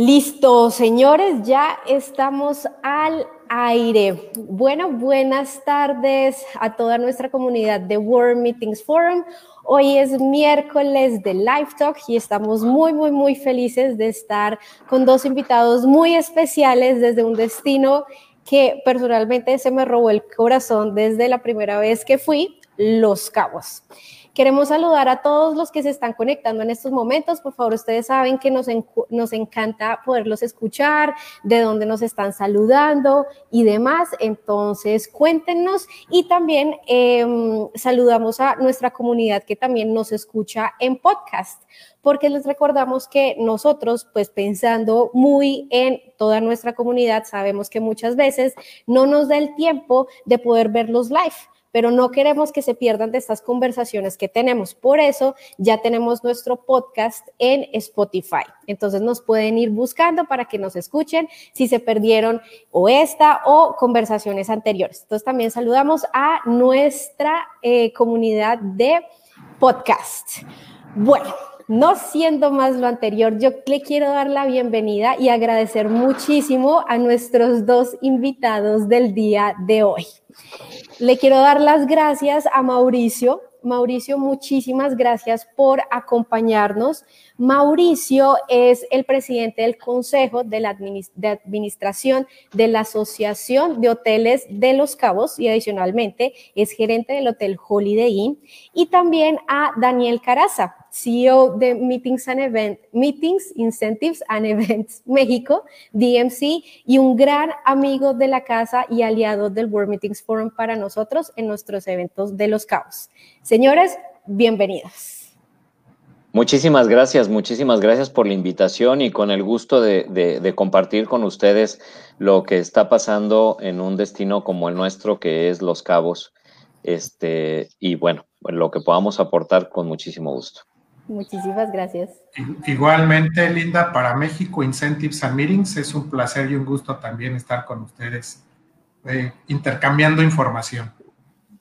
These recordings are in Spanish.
Listo, señores, ya estamos al aire. Bueno, buenas tardes a toda nuestra comunidad de World Meetings Forum. Hoy es miércoles de Live Talk y estamos muy, muy, muy felices de estar con dos invitados muy especiales desde un destino que personalmente se me robó el corazón desde la primera vez que fui, Los Cabos. Queremos saludar a todos los que se están conectando en estos momentos. Por favor, ustedes saben que nos, encanta poderlos escuchar, de dónde nos están saludando y demás. Entonces, cuéntenos y también em, saludamos a nuestra comunidad que también nos escucha en podcast porque les recordamos que nosotros, pues pensando muy en toda nuestra comunidad, sabemos que muchas veces no nos da el tiempo de poder verlos live pero no queremos que se pierdan de estas conversaciones que tenemos. Por eso ya tenemos nuestro podcast en Spotify. Entonces nos pueden ir buscando para que nos escuchen si se perdieron o esta o conversaciones anteriores. Entonces también saludamos a nuestra eh, comunidad de podcast. Bueno. No siendo más lo anterior, yo le quiero dar la bienvenida y agradecer muchísimo a nuestros dos invitados del día de hoy. Le quiero dar las gracias a Mauricio. Mauricio, muchísimas gracias por acompañarnos. Mauricio es el presidente del Consejo de, la Administración de la Asociación de Hoteles de Los Cabos y adicionalmente es gerente del Hotel Holiday Inn. Y también a Daniel Caraza, CEO de Meetings and Event, Meetings, Incentives and Events México, DMC, y un gran amigo de la casa y aliado del World Meetings Forum para nosotros en nuestros eventos de Los Cabos. Señores, bienvenidos. Muchísimas gracias, muchísimas gracias por la invitación y con el gusto de, compartir con ustedes lo que está pasando en un destino como el nuestro, que es Los Cabos. Este, y bueno, lo que podamos aportar con muchísimo gusto. Muchísimas gracias. Igualmente, Linda, para México Incentives and Meetings, es un placer y un gusto también estar con ustedes eh, intercambiando información.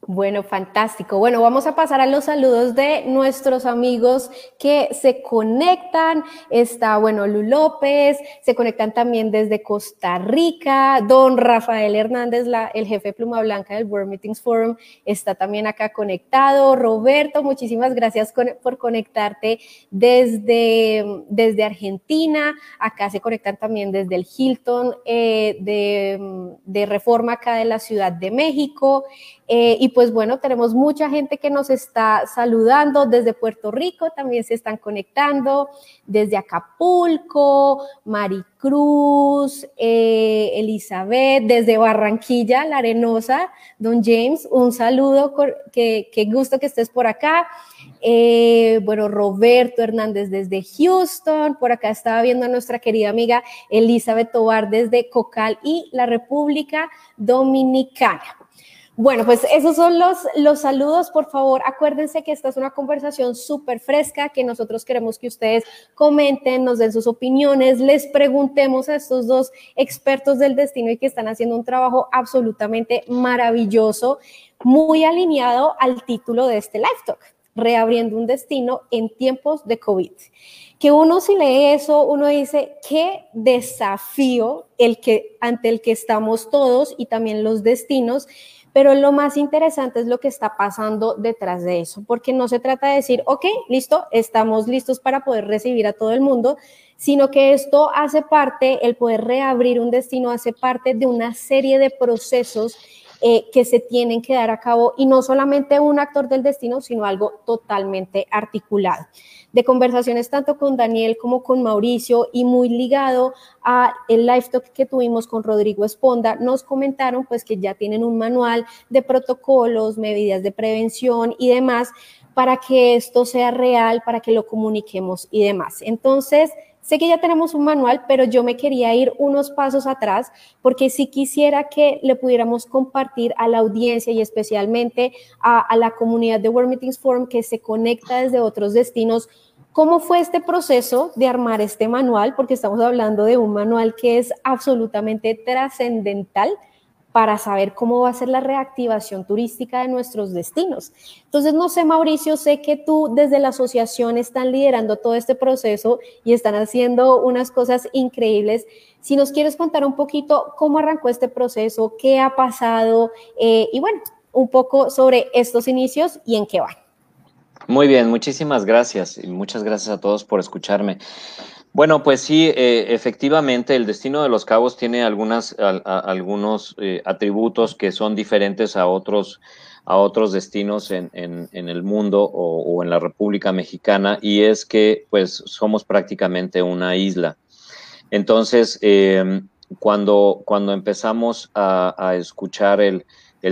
Bueno, fantástico. Bueno, vamos a pasar a los saludos de nuestros amigos que se conectan. Está, bueno, Lu López, se conectan también desde Costa Rica. Don Rafael Hernández, el jefe Pluma Blanca del World Meetings Forum, está también acá conectado. Roberto, muchísimas gracias por conectarte desde, desde Argentina. Acá se conectan también desde el Hilton eh, de, de Reforma acá de la Ciudad de México. Eh, y pues bueno, tenemos mucha gente que nos está saludando desde Puerto Rico, también se están conectando, desde Acapulco, Maricruz, eh, Elizabeth, desde Barranquilla, La Arenosa, don James, un saludo, qué que gusto que estés por acá. Eh, bueno, Roberto Hernández desde Houston, por acá estaba viendo a nuestra querida amiga Elizabeth Tobar desde Cocal y la República Dominicana. Bueno, pues esos son los, los saludos. Por favor, acuérdense que esta es una conversación súper fresca, que nosotros queremos que ustedes comenten, nos den sus opiniones, les preguntemos a estos dos expertos del destino y que están haciendo un trabajo absolutamente maravilloso, muy alineado al título de este live talk, reabriendo un destino en tiempos de COVID. Que uno si lee eso, uno dice, qué desafío el que, ante el que estamos todos y también los destinos pero lo más interesante es lo que está pasando detrás de eso, porque no se trata de decir, ok, listo, estamos listos para poder recibir a todo el mundo, sino que esto hace parte, el poder reabrir un destino hace parte de una serie de procesos eh, que se tienen que dar a cabo y no solamente un actor del destino, sino algo totalmente articulado. De conversaciones tanto con Daniel como con Mauricio y muy ligado a el live talk que tuvimos con Rodrigo Esponda, nos comentaron pues que ya tienen un manual de protocolos, medidas de prevención y demás para que esto sea real, para que lo comuniquemos y demás. Entonces, Sé que ya tenemos un manual, pero yo me quería ir unos pasos atrás porque sí quisiera que le pudiéramos compartir a la audiencia y especialmente a, la comunidad de World Meetings Forum que se conecta desde otros destinos. ¿Cómo fue este proceso de armar este manual? Porque estamos hablando de un manual que es absolutamente trascendental para saber cómo va a ser la reactivación turística de nuestros destinos. Entonces, no sé, Mauricio, sé que tú desde la asociación están liderando todo este proceso y están haciendo unas cosas increíbles. Si nos quieres contar un poquito cómo arrancó este proceso, qué ha pasado eh, y bueno, un poco sobre estos inicios y en qué van. Muy bien, muchísimas gracias y muchas gracias a todos por escucharme. Bueno, pues sí, eh, efectivamente, el destino de los cabos tiene algunas, algunos eh, atributos que son diferentes a otros, a otros destinos en, el mundo o, en la República Mexicana, y es que pues somos prácticamente una isla. Entonces, cuando, cuando empezamos a, escuchar el,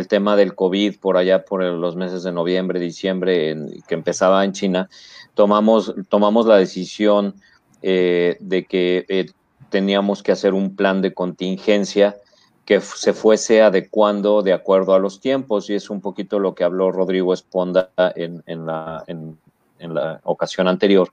tema del COVID por allá por los meses de noviembre, diciembre, que empezaba en China, tomamos, tomamos la decisión eh, de que eh, teníamos que hacer un plan de contingencia que se fuese adecuando de acuerdo a los tiempos, y es un poquito lo que habló Rodrigo Esponda en, la, en, ocasión anterior.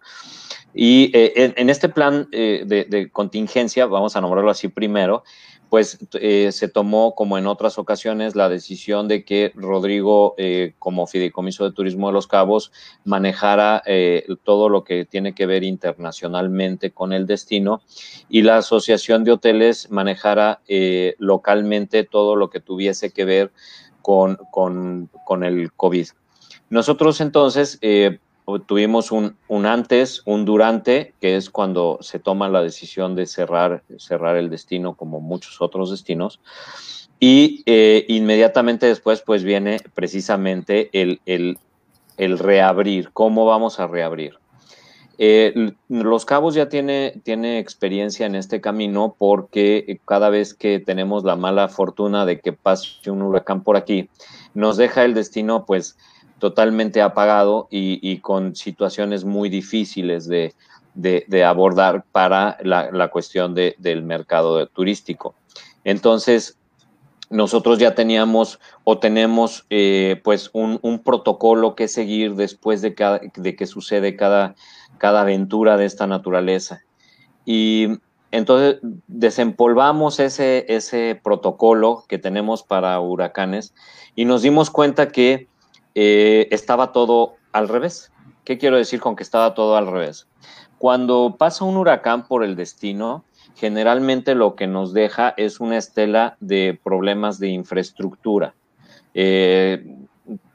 Y eh, en, este plan de, contingencia, vamos a nombrarlo así primero, pues eh, se tomó, como en otras ocasiones, la decisión de que Rodrigo, eh, como fideicomiso de turismo de los cabos, manejara eh, todo lo que tiene que ver internacionalmente con el destino y la asociación de hoteles manejara localmente todo lo que tuviese que ver con, con, con el COVID. Nosotros entonces tuvimos un, un, antes, un durante, que es cuando se toma la decisión de cerrar, cerrar el destino como muchos otros destinos. Y eh, inmediatamente después, pues viene precisamente el, el, el reabrir. ¿Cómo vamos a reabrir? Eh, los Cabos ya tiene, tiene experiencia en este camino porque cada vez que tenemos la mala fortuna de que pase un huracán por aquí, nos deja el destino pues totalmente apagado y, con situaciones muy difíciles de, abordar para la, cuestión del mercado turístico. Entonces, nosotros ya teníamos o tenemos eh, pues un, protocolo que seguir después de, de que sucede cada, cada aventura de esta naturaleza. Y entonces desempolvamos ese, ese protocolo que tenemos para huracanes y nos dimos cuenta que eh, estaba todo al revés. ¿Qué quiero decir con que estaba todo al revés? Cuando pasa un huracán por el destino, generalmente lo que nos deja es una estela de problemas de infraestructura. Eh,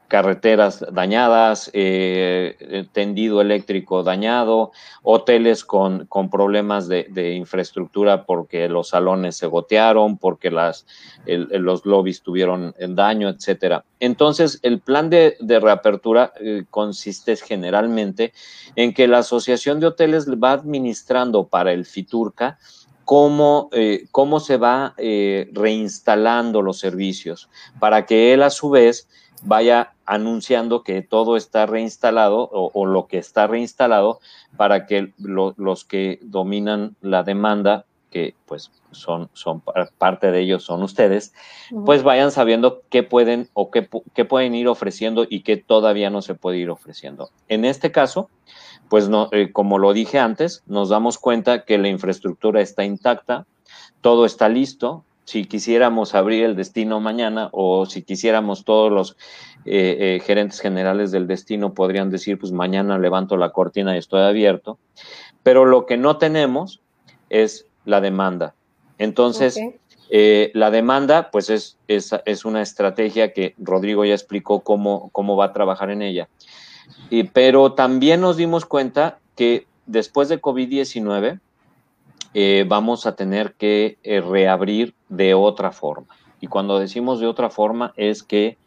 carreteras dañadas, eh, eh, tendido eléctrico dañado, hoteles con, con problemas de, infraestructura porque los salones se gotearon, porque las, los lobbies tuvieron daño, etcétera. Entonces, el plan de, reapertura eh, consiste generalmente en que la Asociación de Hoteles va administrando para el FITURCA cómo, cómo se va reinstalando los servicios, para que él a su vez vaya anunciando que todo está reinstalado o, lo que está reinstalado para que los que dominan la demanda, que pues son, son parte de ellos son ustedes, pues vayan sabiendo qué pueden o qué, pueden ir ofreciendo y qué todavía no se puede ir ofreciendo. En este caso, pues no, eh, como lo dije antes, nos damos cuenta que la infraestructura está intacta, todo está listo, si quisiéramos abrir el destino mañana o si quisiéramos todos los eh, eh, gerentes generales del destino podrían decir, pues mañana levanto la cortina y estoy abierto, pero lo que no tenemos es la demanda. Entonces, eh, la demanda, pues es, es, es, una estrategia que Rodrigo ya explicó cómo, cómo va a trabajar en ella. Y, pero también nos dimos cuenta que después de COVID-19, eh, vamos a tener que reabrir de otra forma. Y cuando decimos de otra forma es que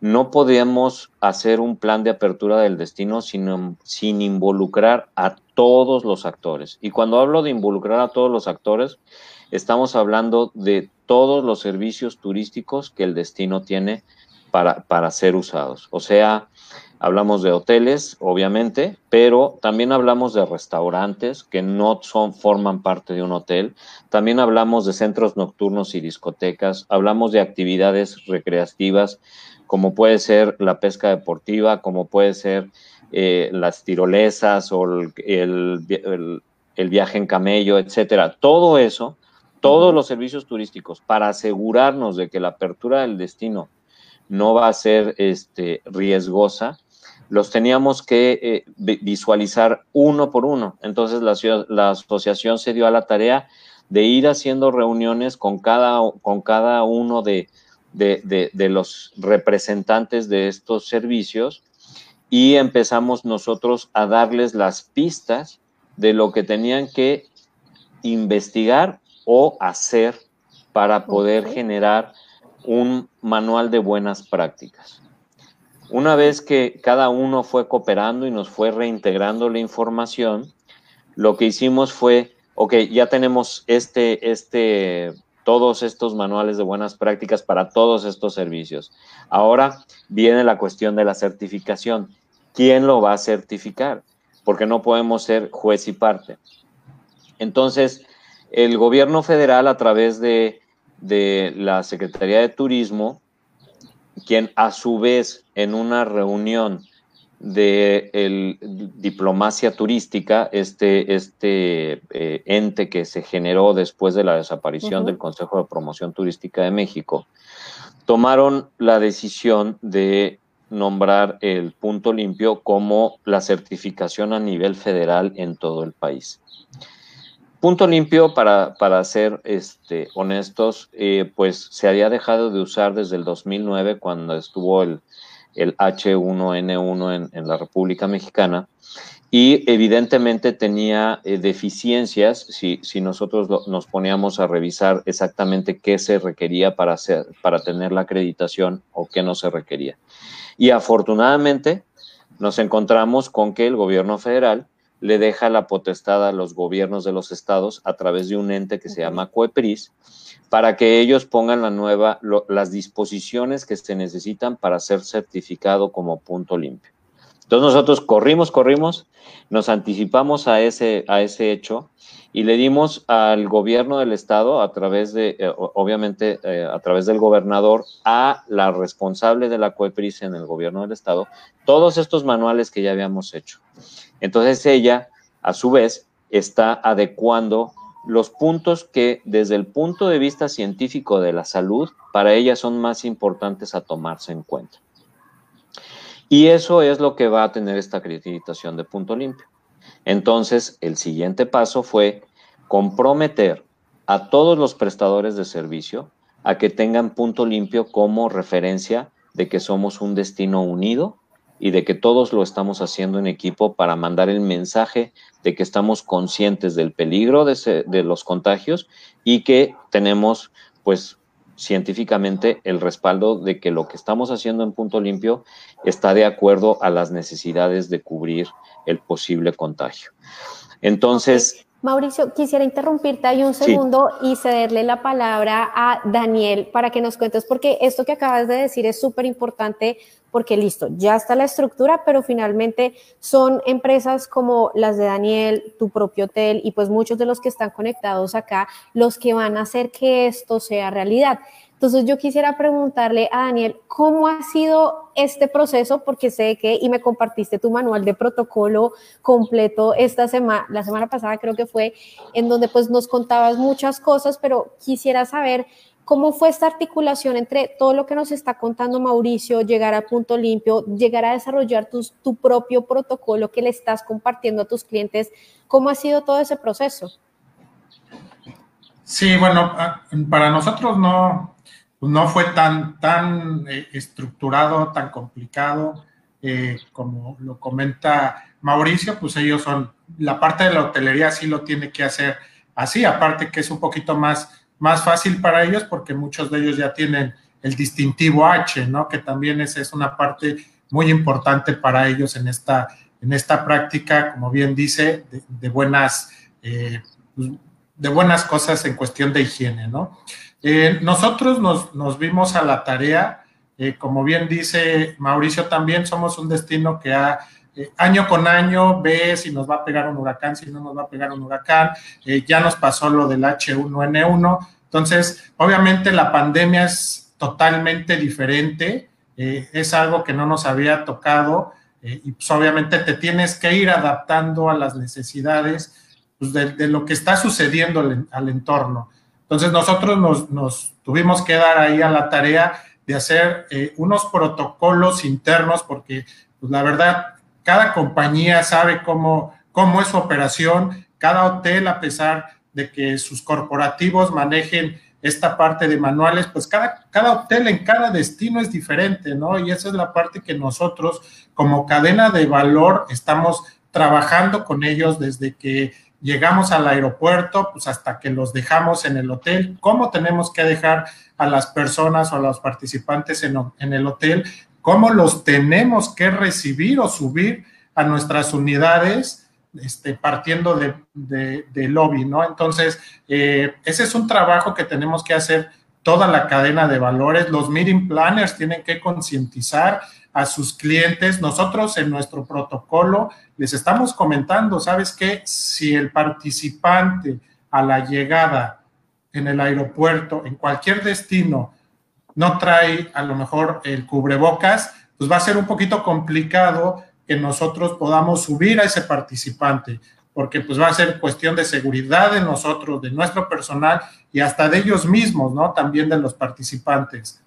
no podemos hacer un plan de apertura del destino sin, sin involucrar a todos los actores. Y cuando hablo de involucrar a todos los actores, estamos hablando de todos los servicios turísticos que el destino tiene para, para ser usados. O sea, Hablamos de hoteles, obviamente, pero también hablamos de restaurantes que no son, forman parte de un hotel. También hablamos de centros nocturnos y discotecas. Hablamos de actividades recreativas, como puede ser la pesca deportiva, como puede ser eh, las tirolesas o el, el, viaje en camello, etcétera. Todo eso, todos los servicios turísticos para asegurarnos de que la apertura del destino no va a ser este, riesgosa, los teníamos que eh, visualizar uno por uno. Entonces la, la, asociación se dio a la tarea de ir haciendo reuniones con cada, con cada uno de, de, de los representantes de estos servicios y empezamos nosotros a darles las pistas de lo que tenían que investigar o hacer para poder generar un manual de buenas prácticas. Una vez que cada uno fue cooperando y nos fue reintegrando la información, lo que hicimos fue, ok, ya tenemos este, este, todos estos manuales de buenas prácticas para todos estos servicios. Ahora viene la cuestión de la certificación. ¿Quién lo va a certificar? Porque no podemos ser juez y parte. Entonces, el gobierno federal a través de, la Secretaría de Turismo quien a su vez en una reunión de diplomacia turística, este, este eh, ente que se generó después de la desaparición del Consejo de Promoción Turística de México, tomaron la decisión de nombrar el punto limpio como la certificación a nivel federal en todo el país. Punto limpio, para, para ser este, honestos, eh, pues se había dejado de usar desde el 2009 cuando estuvo el, el H1N1 en, la República Mexicana y evidentemente tenía eh, deficiencias si, si nosotros nos poníamos a revisar exactamente qué se requería para, para tener la acreditación o qué no se requería. Y afortunadamente nos encontramos con que el gobierno federal le deja la potestad a los gobiernos de los estados a través de un ente que se llama COEPRIS para que ellos pongan la nueva, las disposiciones que se necesitan para ser certificado como punto limpio. Entonces nosotros corrimos, corrimos, nos anticipamos a ese, a ese hecho y le dimos al gobierno del estado a través de, eh, obviamente eh, a través del gobernador, a la responsable de la COEPRIS en el gobierno del estado, todos estos manuales que ya habíamos hecho. Entonces ella, a su vez, está adecuando los puntos que desde el punto de vista científico de la salud, para ella son más importantes a tomarse en cuenta. Y eso es lo que va a tener esta acreditación de punto limpio. Entonces, el siguiente paso fue comprometer a todos los prestadores de servicio a que tengan punto limpio como referencia de que somos un destino unido y de que todos lo estamos haciendo en equipo para mandar el mensaje de que estamos conscientes del peligro de, de los contagios y que tenemos pues científicamente el respaldo de que lo que estamos haciendo en punto limpio está de acuerdo a las necesidades de cubrir el posible contagio. Entonces... Mauricio, quisiera interrumpirte ahí un segundo y cederle la palabra a Daniel para que nos cuentes, porque esto que acabas de decir es súper importante, porque listo, ya está la estructura, pero finalmente son empresas como las de Daniel, tu propio hotel y pues muchos de los que están conectados acá, los que van a hacer que esto sea realidad. Entonces yo quisiera preguntarle a Daniel, ¿cómo ha sido este proceso? Porque sé que, y me compartiste tu manual de protocolo completo esta semana, la semana pasada creo que fue, en donde pues nos contabas muchas cosas, pero quisiera saber cómo fue esta articulación entre todo lo que nos está contando Mauricio, llegar a punto limpio, llegar a desarrollar tu propio protocolo que le estás compartiendo a tus clientes. ¿Cómo ha sido todo ese proceso? Sí, bueno, ah, para nosotros no, pues, no fue tan, tan eh, estructurado, tan complicado, eh, como lo comenta Mauricio, pues ellos son, la parte de la hotelería sí lo tiene que hacer así, aparte que es un poquito más, más fácil para ellos porque muchos de ellos ya tienen el distintivo H, ¿no? Que también es, es una parte muy importante para ellos en esta, en esta práctica, como bien dice, de, buenas, eh, pues, de buenas cosas en cuestión de higiene, ¿no? Eh, nosotros nos, vimos a la tarea, eh, como bien dice Mauricio, también somos un destino que ha, eh, año con año ve si nos va a pegar un huracán, si no nos va a pegar un huracán, ya nos pasó lo del H1N1, entonces obviamente la pandemia es totalmente diferente, es algo que no nos había tocado y pues obviamente te tienes que ir adaptando a las necesidades pues, de, lo que está sucediendo al entorno. Entonces nosotros nos, tuvimos que dar ahí a la tarea de hacer eh, unos protocolos internos porque pues, la verdad cada compañía sabe cómo, cómo es su operación, cada hotel a pesar de que sus corporativos manejen esta parte de manuales, pues cada, cada hotel en cada destino es diferente, ¿no? Y esa es la parte que nosotros como cadena de valor estamos trabajando con ellos desde que llegamos al aeropuerto, pues hasta que los dejamos en el hotel, cómo tenemos que dejar a las personas o a los participantes en, el hotel, cómo los tenemos que recibir o subir a nuestras unidades este, partiendo de, de, lobby, ¿no? Entonces, eh, ese es un trabajo que tenemos que hacer toda la cadena de valores. Los meeting planners tienen que concientizar a sus clientes. Nosotros en nuestro protocolo les estamos comentando, ¿sabes qué? Si el participante a la llegada en el aeropuerto, en cualquier destino, no trae a lo mejor el cubrebocas, pues va a ser un poquito complicado que nosotros podamos subir a ese participante, porque pues va a ser cuestión de seguridad de nosotros, de nuestro personal y hasta de ellos mismos, ¿no? También de los participantes.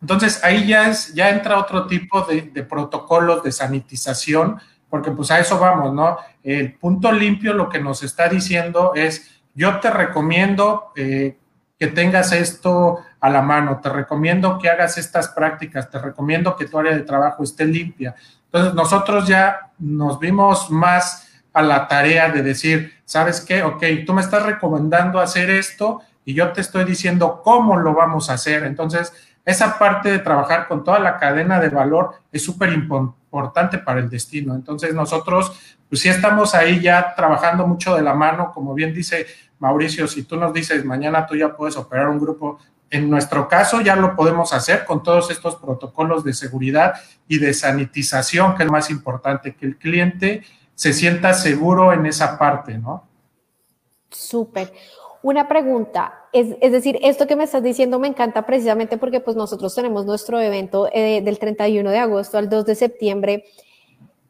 Entonces ahí ya, es, ya entra otro tipo de, protocolos de sanitización, porque pues a eso vamos, ¿no? El punto limpio lo que nos está diciendo es, yo te recomiendo eh, que tengas esto a la mano, te recomiendo que hagas estas prácticas, te recomiendo que tu área de trabajo esté limpia, entonces nosotros ya nos vimos más a la tarea de decir, ¿sabes qué? Ok, tú me estás recomendando hacer esto y yo te estoy diciendo cómo lo vamos a hacer. Entonces, esa parte de trabajar con toda la cadena de valor es súper importante para el destino. Entonces, nosotros, pues sí estamos ahí ya trabajando mucho de la mano, como bien dice Mauricio, si tú nos dices, mañana tú ya puedes operar un grupo en nuestro caso ya lo podemos hacer con todos estos protocolos de seguridad y de sanitización, que es más importante, que el cliente se sienta seguro en esa parte, ¿no? Súper. Una pregunta, es, es, decir, esto que me estás diciendo me encanta precisamente porque pues nosotros tenemos nuestro evento eh, del 31 de agosto al 2 de septiembre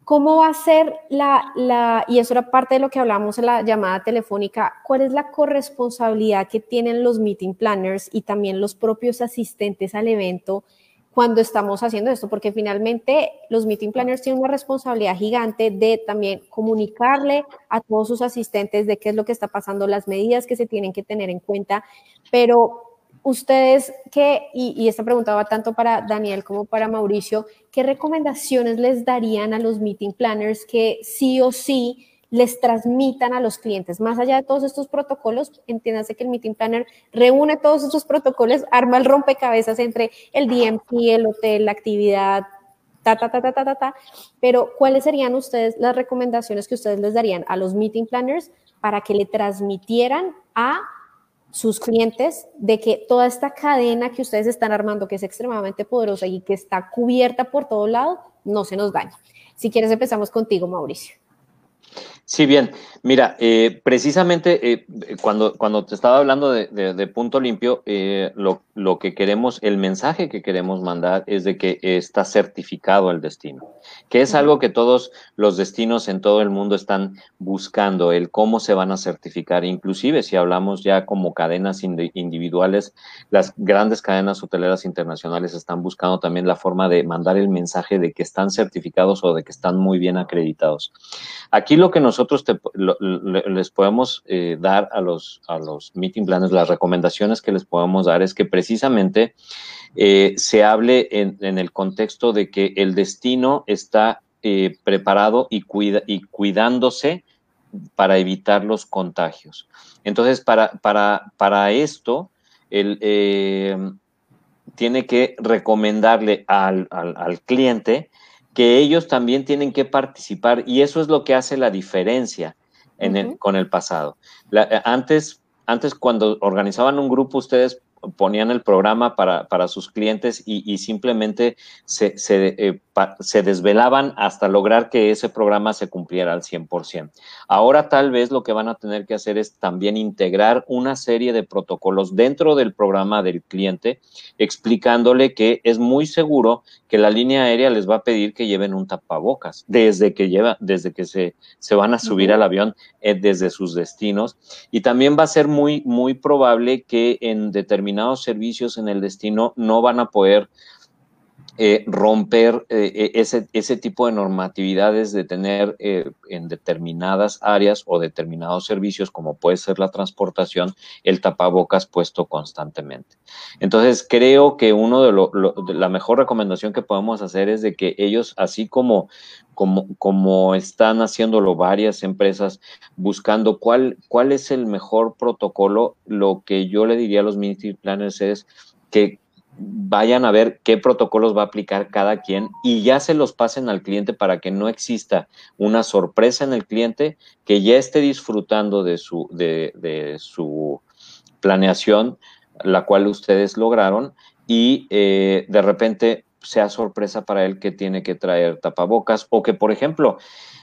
¿Cómo va a ser la, la, y eso era parte de lo que hablamos en la llamada telefónica, cuál es la corresponsabilidad que tienen los meeting planners y también los propios asistentes al evento cuando estamos haciendo esto? Porque finalmente los meeting planners tienen una responsabilidad gigante de también comunicarle a todos sus asistentes de qué es lo que está pasando, las medidas que se tienen que tener en cuenta, pero ustedes que, y, esta pregunta va tanto para Daniel como para Mauricio, ¿qué recomendaciones les darían a los meeting planners que sí o sí les transmitan a los clientes? Más allá de todos estos protocolos, entiéndase que el meeting planner reúne todos estos protocolos, arma el rompecabezas entre el DMP, el hotel, la actividad, ta, ta, ta, ta, ta, ta, ta. Pero, ¿cuáles serían ustedes las recomendaciones que ustedes les darían a los meeting planners para que le transmitieran a sus clientes de que toda esta cadena que ustedes están armando, que es extremadamente poderosa y que está cubierta por todo lado, no se nos dañe. Si quieres, empezamos contigo, Mauricio. Sí, bien. Mira, eh, precisamente eh, cuando, cuando te estaba hablando de, punto limpio, eh, lo, lo, que queremos, el mensaje que queremos mandar es de que está certificado el destino, que es algo que todos los destinos en todo el mundo están buscando, el cómo se van a certificar. Inclusive si hablamos ya como cadenas individuales, las grandes cadenas hoteleras internacionales están buscando también la forma de mandar el mensaje de que están certificados o de que están muy bien acreditados. Aquí lo que nos nosotros les podemos eh, dar a los, a los meeting planners, las recomendaciones que les podemos dar es que precisamente eh, se hable en, el contexto de que el destino está eh, preparado y, cuida, y cuidándose para evitar los contagios. Entonces, para, para, para esto, el, tiene que recomendarle al, al, al cliente que ellos también tienen que participar y eso es lo que hace la diferencia con el pasado. Eh, antes, antes, cuando organizaban un grupo, ustedes ponían el programa para, sus clientes y, simplemente se, eh, se desvelaban hasta lograr que ese programa se cumpliera al 100%. Ahora tal vez lo que van a tener que hacer es también integrar una serie de protocolos dentro del programa del cliente, explicándole que es muy seguro que la línea aérea les va a pedir que lleven un tapabocas desde que lleva, desde que se, se van a subir al avión eh, desde sus destinos. Y también va a ser muy, muy probable que en determinados servicios en el destino no van a poder eh, romper eh, eh, ese, ese, tipo de normatividades de tener en determinadas áreas o determinados servicios, como puede ser la transportación, el tapabocas puesto constantemente. Entonces, creo que uno de, lo, la mejor recomendación que podemos hacer es de que ellos, así como, como, como están haciéndolo varias empresas, buscando cuál, cuál es el mejor protocolo, lo que yo le diría a los ministry planners es que vayan a ver qué protocolos va a aplicar cada quien y ya se los pasen al cliente para que no exista una sorpresa en el cliente, que ya esté disfrutando de su, de, su planeación, la cual ustedes lograron, y eh, de repente sea sorpresa para él que tiene que traer tapabocas o que, por ejemplo,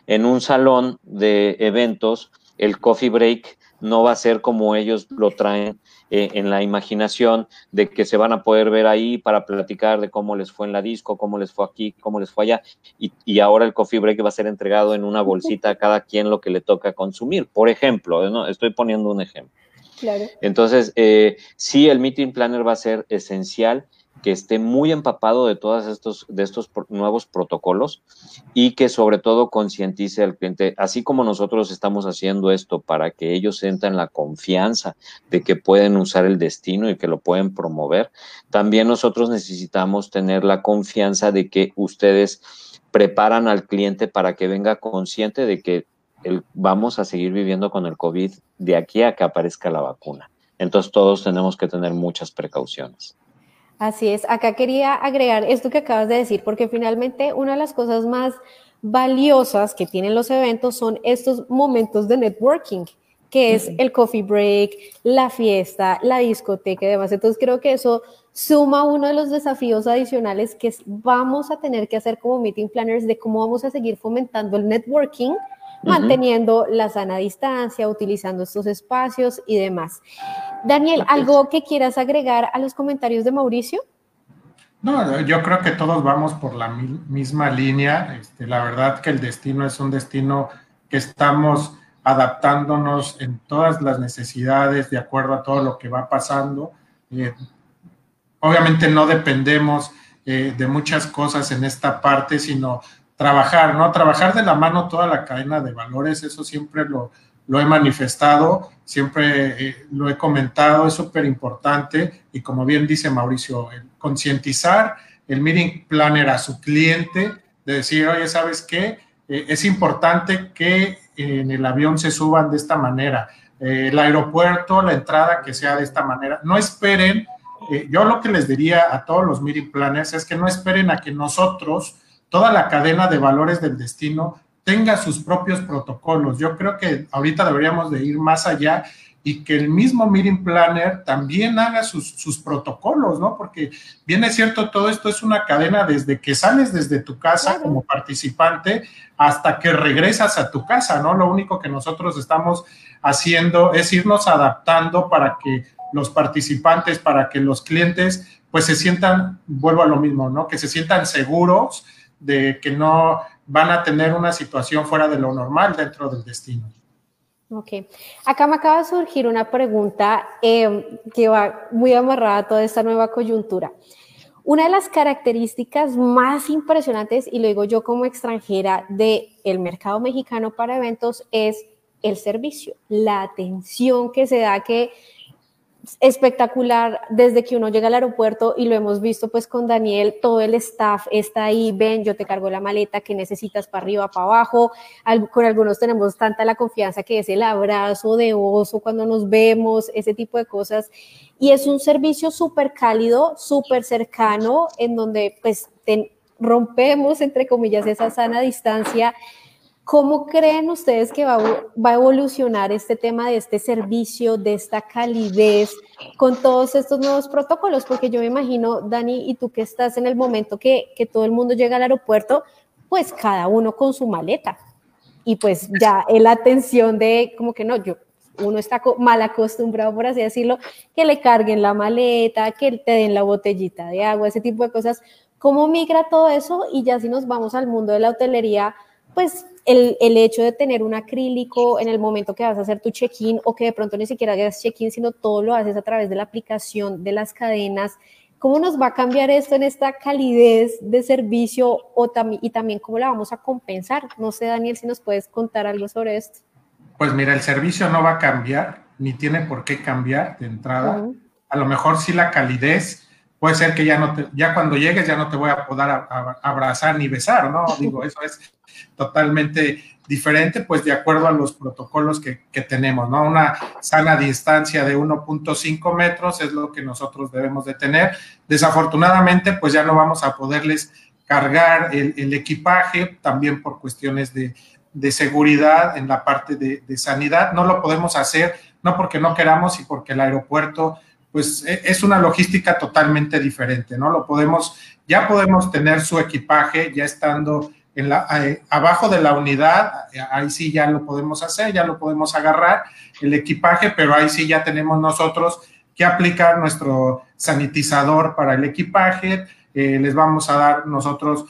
en un salón de eventos, el coffee break no va a ser como ellos lo traen eh, en la imaginación de que se van a poder ver ahí para platicar de cómo les fue en la disco, cómo les fue aquí, cómo les fue allá, y, ahora el coffee break va a ser entregado en una bolsita a cada quien lo que le toca consumir. Por ejemplo, ¿no? estoy poniendo un ejemplo. Claro. Entonces, eh, sí, el meeting planner va a ser esencial que esté muy empapado de todos estos, de estos nuevos protocolos y que sobre todo concientice al cliente, así como nosotros estamos haciendo esto para que ellos sientan la confianza de que pueden usar el destino y que lo pueden promover, también nosotros necesitamos tener la confianza de que ustedes preparan al cliente para que venga consciente de que vamos a seguir viviendo con el COVID de aquí a que aparezca la vacuna. Entonces todos tenemos que tener muchas precauciones. Así es, acá quería agregar esto que acabas de decir, porque finalmente una de las cosas más valiosas que tienen los eventos son estos momentos de networking, que es el coffee break, la fiesta, la discoteca y demás. Entonces creo que eso suma uno de los desafíos adicionales que vamos a tener que hacer como meeting planners de cómo vamos a seguir fomentando el networking manteniendo la sana distancia, utilizando estos espacios y demás. Daniel, ¿algo que quieras agregar a los comentarios de Mauricio? No, yo creo que todos vamos por la misma línea. Este, la verdad que el destino es un destino que estamos adaptándonos en todas las necesidades de acuerdo a todo lo que va pasando. Eh, obviamente no dependemos eh, de muchas cosas en esta parte, sino trabajar, ¿no? Trabajar de la mano toda la cadena de valores, eso siempre lo, he manifestado, siempre eh, lo he comentado, es súper importante y como bien dice Mauricio, concientizar el meeting planner a su cliente, de decir, oye, ¿sabes qué? Eh, es importante que en el avión se suban de esta manera, eh, el aeropuerto, la entrada que sea de esta manera. No esperen, yo lo que les diría a todos los meeting planners es que no esperen a que nosotros toda la cadena de valores del destino tenga sus propios protocolos. Yo creo que ahorita deberíamos de ir más allá y que el mismo meeting planner también haga sus, protocolos, ¿no? Porque bien es cierto, todo esto es una cadena desde que sales desde tu casa como participante hasta que regresas a tu casa, ¿no? Lo único que nosotros estamos haciendo es irnos adaptando para que los participantes, para que los clientes, pues se sientan, vuelvo a lo mismo, ¿no? Que se sientan seguros de que no van a tener una situación fuera de lo normal dentro del destino. Ok, acá me acaba de surgir una pregunta eh, que va muy amarrada a toda esta nueva coyuntura. Una de las características más impresionantes, y lo digo yo como extranjera, del el mercado mexicano para eventos es el servicio, la atención que se da, que espectacular desde que uno llega al aeropuerto y lo hemos visto pues con Daniel, todo el staff está ahí, ven, yo te cargo la maleta que necesitas para arriba, para abajo, con algunos tenemos tanta la confianza que es el abrazo de oso cuando nos vemos, ese tipo de cosas. Y es un servicio súper cálido, súper cercano, en donde pues rompemos, entre comillas, esa sana distancia ¿Cómo creen ustedes que va, a evolucionar este tema de este servicio, de esta calidez con todos estos nuevos protocolos? Porque yo me imagino, Dani, y tú que estás en el momento que, que todo el mundo llega al aeropuerto, pues cada uno con su maleta. Y pues ya la atención de como que no, yo uno está mal acostumbrado, por así decirlo, que le carguen la maleta, que te den la botellita de agua, ese tipo de cosas. ¿Cómo migra todo eso? Y ya si nos vamos al mundo de la hotelería, pues el, el, hecho de tener un acrílico en el momento que vas a hacer tu check-in o que de pronto ni siquiera hagas check-in, sino todo lo haces a través de la aplicación, de las cadenas. ¿Cómo nos va a cambiar esto en esta calidez de servicio o y también cómo la vamos a compensar? No sé, Daniel, si nos puedes contar algo sobre esto. Pues mira, el servicio no va a cambiar, ni tiene por qué cambiar de entrada. A lo mejor sí la calidez, puede ser que ya no te, ya cuando llegues ya no te voy a poder abrazar ni besar, ¿no? Digo, eso es totalmente diferente, pues de acuerdo a los protocolos que, que tenemos, ¿no? Una sana distancia de 1.5 metros es lo que nosotros debemos de tener. Desafortunadamente, pues ya no vamos a poderles cargar el, el equipaje, también por cuestiones de, de seguridad en la parte de, de sanidad. No lo podemos hacer, no porque no queramos y porque el aeropuerto pues e, es una logística totalmente diferente, ¿no? Lo podemos, ya podemos tener su equipaje ya estando en la, eh, abajo de la unidad, ahí sí ya lo podemos hacer, ya lo podemos agarrar el equipaje, pero ahí sí ya tenemos nosotros que aplicar nuestro sanitizador para el equipaje, eh, les vamos a dar nosotros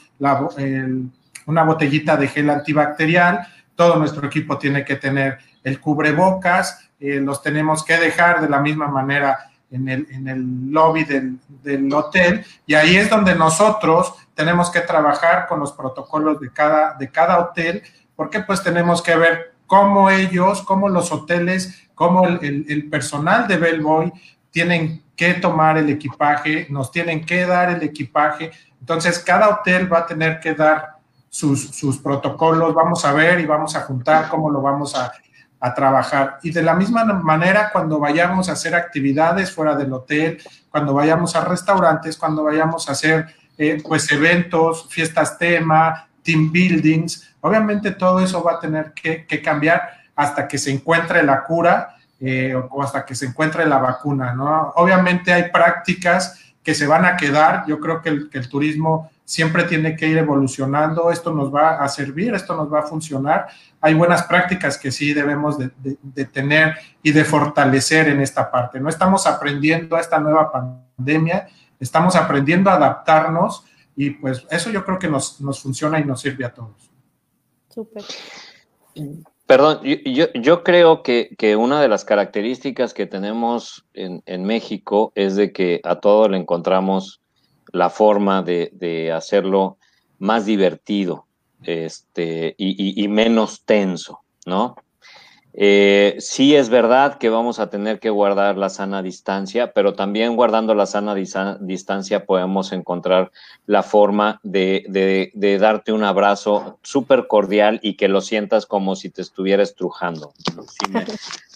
una botellita de gel antibacterial, todo nuestro equipo tiene que tener el cubrebocas, eh, los tenemos que dejar de la misma manera en el, en el lobby del, del, hotel y ahí es donde nosotros tenemos que trabajar con los protocolos de cada, de cada hotel porque pues tenemos que ver cómo ellos, cómo los hoteles, cómo el, el, personal de Bellboy tienen que tomar el equipaje, nos tienen que dar el equipaje. Entonces, cada hotel va a tener que dar sus, sus protocolos, vamos a ver y vamos a juntar cómo lo vamos a, a trabajar. Y de la misma manera, cuando vayamos a hacer actividades fuera del hotel, cuando vayamos a restaurantes, cuando vayamos a hacer eh, pues eventos, fiestas tema, team buildings, obviamente todo eso va a tener que, cambiar hasta que se encuentre la cura eh, o hasta que se encuentre la vacuna, ¿no? Obviamente hay prácticas que se van a quedar, yo creo que que el turismo siempre tiene que ir evolucionando, esto nos va a servir, esto nos va a funcionar. Hay buenas prácticas que sí debemos de, tener y de fortalecer en esta parte. No estamos aprendiendo a esta nueva pandemia, estamos aprendiendo a adaptarnos y pues eso yo creo que nos, funciona y nos sirve a todos. Súper. Perdón, yo, yo creo que, que, una de las características que tenemos en, en México es de que a todo le encontramos la forma de, hacerlo más divertido este, y, menos tenso, ¿no? Eh, sí es verdad que vamos a tener que guardar la sana distancia, pero también guardando la sana distancia podemos encontrar la forma de, darte un abrazo súper cordial y que lo sientas como si te estuviera estrujando.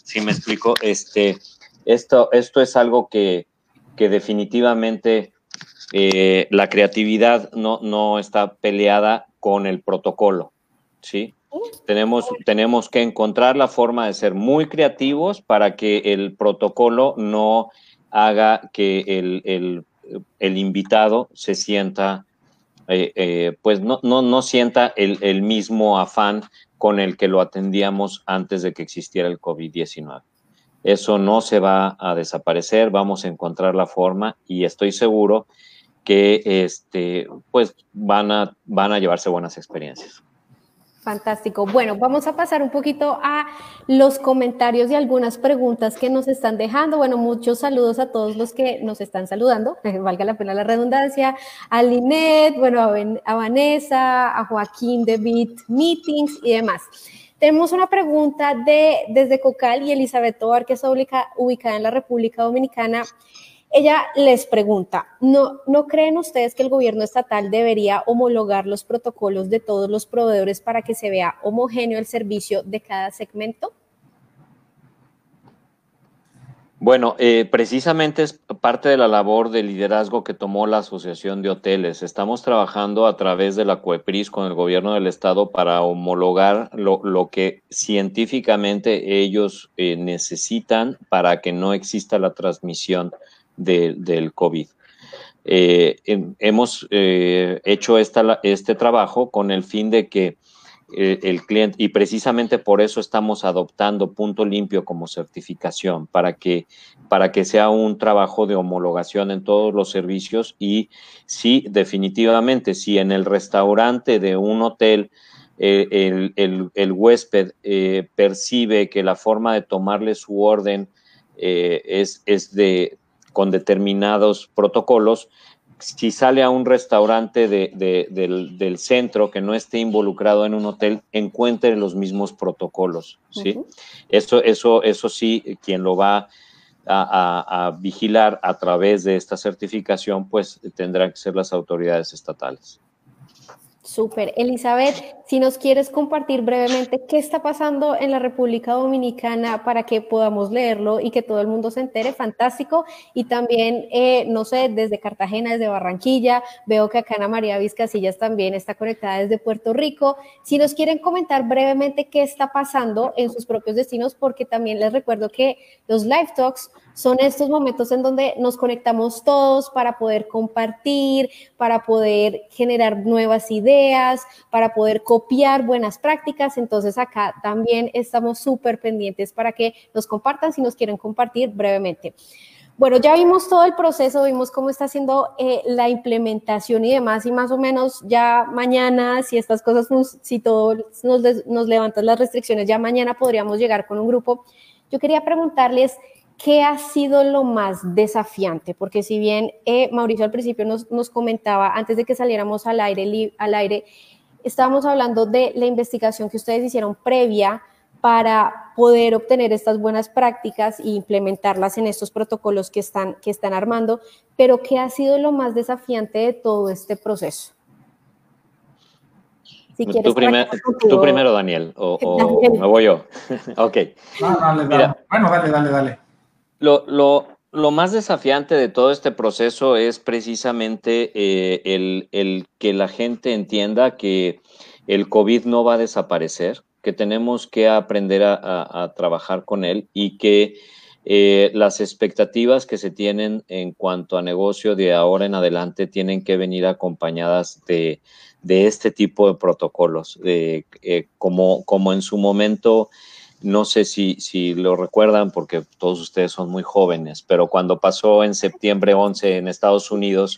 Si me, explico, este, esto, esto es algo que, que definitivamente eh, la creatividad no, no está peleada con el protocolo, ¿sí? Tenemos, tenemos que encontrar la forma de ser muy creativos para que el protocolo no haga que el, invitado se sienta, eh, eh, pues no, no, no sienta el, el, mismo afán con el que lo atendíamos antes de que existiera el COVID-19. Eso no se va a desaparecer, vamos a encontrar la forma y estoy seguro este, pues van a, van a llevarse buenas experiencias. Fantástico. Bueno, vamos a pasar un poquito a los comentarios y algunas preguntas que nos están dejando. Bueno, muchos saludos a todos los que nos están saludando, valga la pena la redundancia, a Linet, bueno, a, Vanessa, a Joaquín de Beat Meetings y demás. Tenemos una pregunta de desde Cocal y Elizabeth Tobar, que está ubicada en la República Dominicana ella les pregunta, ¿no, ¿no creen ustedes que el gobierno estatal debería homologar los protocolos de todos los proveedores para que se vea homogéneo el servicio de cada segmento? Bueno, eh, precisamente es parte de la labor de liderazgo que tomó la Asociación de Hoteles. Estamos trabajando a través de la CUEPRIS con el gobierno del estado para homologar lo, que científicamente ellos eh, necesitan para que no exista la transmisión del COVID. Eh, hemos eh, hecho esta, este trabajo con el fin de que eh, el cliente, y precisamente por eso estamos adoptando Punto Limpio como certificación, para que, para que sea un trabajo de homologación en todos los servicios y sí, definitivamente, si en el restaurante de un hotel eh, el, huésped eh, percibe que la forma de tomarle su orden es, es de, con determinados protocolos, si sale a un restaurante del, centro que no esté involucrado en un hotel, encuentre los mismos protocolos, ¿sí? eso, eso, eso sí, quien lo va a, a, vigilar a través de esta certificación, pues tendrán que ser las autoridades estatales. Súper. Elizabeth, si nos quieres compartir brevemente qué está pasando en la República Dominicana para que podamos leerlo y que todo el mundo se entere, fantástico. Y también, eh, no sé, desde Cartagena, desde Barranquilla, veo que acá Ana María Vizcasillas también está conectada desde Puerto Rico. Si nos quieren comentar brevemente qué está pasando en sus propios destinos, porque también les recuerdo que los live talks son estos momentos en donde nos conectamos todos para poder compartir, para poder generar nuevas ideas, para poder copiar buenas prácticas. Entonces acá también estamos súper pendientes para que nos compartan si nos quieren compartir brevemente. Bueno, ya vimos todo el proceso, vimos cómo está haciendo eh, la implementación y demás, y más o menos ya mañana, si estas cosas, si todo nos, nos levantan las restricciones, ya mañana podríamos llegar con un grupo. Yo quería preguntarles, ¿Qué ha sido lo más desafiante? Porque si bien eh, Mauricio al principio nos, nos, comentaba, antes de que saliéramos al aire, al aire, estábamos hablando de la investigación que ustedes hicieron previa para poder obtener estas buenas prácticas e implementarlas en estos protocolos que están, que están armando, pero ¿qué ha sido lo más desafiante de todo este proceso? Si tú, tú, primero, Daniel, o, me voy yo. ok. dale, dale. bueno, dale, dale, dale. Lo, lo, lo, más desafiante de todo este proceso es precisamente eh, el, el, que la gente entienda que el COVID no va a desaparecer, que tenemos que aprender a, a, trabajar con él y que eh, las expectativas que se tienen en cuanto a negocio de ahora en adelante tienen que venir acompañadas de, de este tipo de protocolos, de, eh, como, como en su momento no sé si, si lo recuerdan porque todos ustedes son muy jóvenes, pero cuando pasó en septiembre 11 en Estados Unidos,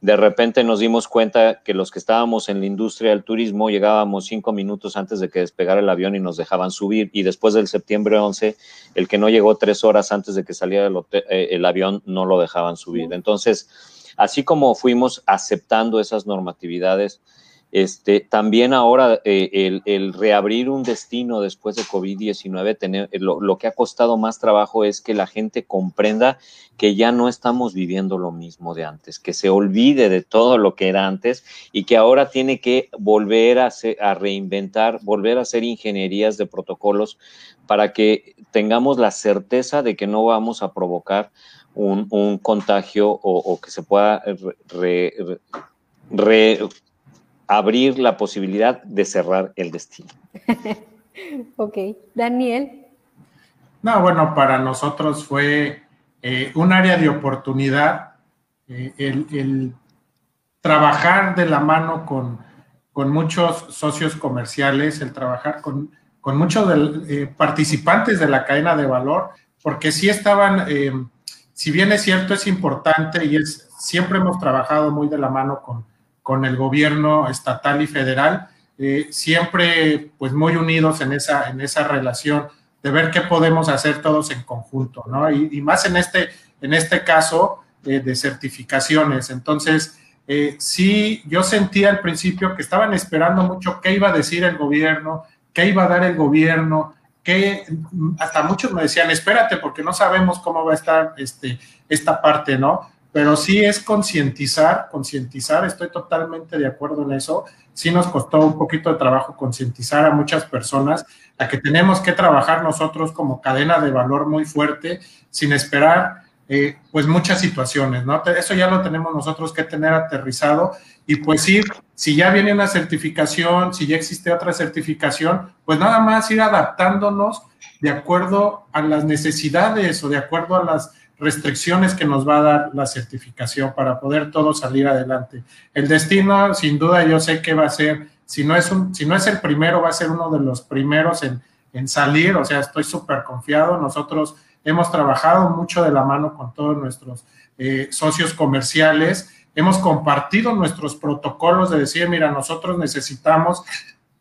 de repente nos dimos cuenta que los que estábamos en la industria del turismo llegábamos cinco minutos antes de que despegara el avión y nos dejaban subir. Y después del septiembre 11, el que no llegó tres horas antes de que saliera el, eh, el avión no lo dejaban subir. Entonces, así como fuimos aceptando esas normatividades, este, también ahora eh, el, reabrir un destino después de COVID-19, eh, lo, lo, que ha costado más trabajo es que la gente comprenda que ya no estamos viviendo lo mismo de antes, que se olvide de todo lo que era antes y que ahora tiene que volver a, a reinventar, volver a hacer ingenierías de protocolos para que tengamos la certeza de que no vamos a provocar un, contagio o, que se pueda re, abrir la posibilidad de cerrar el destino. ok, Daniel. No, bueno, para nosotros fue eh, un área de oportunidad eh, el, trabajar de la mano con, muchos socios comerciales, el trabajar con, muchos eh, participantes de la cadena de valor, porque sí estaban, si bien es cierto, es importante y es, siempre hemos trabajado muy de la mano con, con el gobierno estatal y federal, eh, siempre pues muy unidos en esa, en esa relación de ver qué podemos hacer todos en conjunto, ¿no? Y, más en este, en este caso eh, de certificaciones. Entonces, eh, sí, yo sentía al principio que estaban esperando mucho qué iba a decir el gobierno, qué iba a dar el gobierno, que hasta muchos me decían, espérate, porque no sabemos cómo va a estar este, esta parte, ¿no? Pero sí es concientizar, concientizar, estoy totalmente de acuerdo en eso. Sí nos costó un poquito de trabajo concientizar a muchas personas a que tenemos que trabajar nosotros como cadena de valor muy fuerte, sin esperar eh, pues muchas situaciones, ¿no? Eso ya lo tenemos nosotros que tener aterrizado y pues sí, si ya viene una certificación, si ya existe otra certificación, pues nada más ir adaptándonos de acuerdo a las necesidades o de acuerdo a las restricciones que nos va a dar la certificación para poder todo salir adelante. El destino, sin duda, yo sé que va a ser, si no es, si no es el primero, va a ser uno de los primeros en, en salir, o sea, estoy súper confiado. Nosotros hemos trabajado mucho de la mano con todos nuestros eh, socios comerciales, hemos compartido nuestros protocolos de decir, mira, nosotros necesitamos,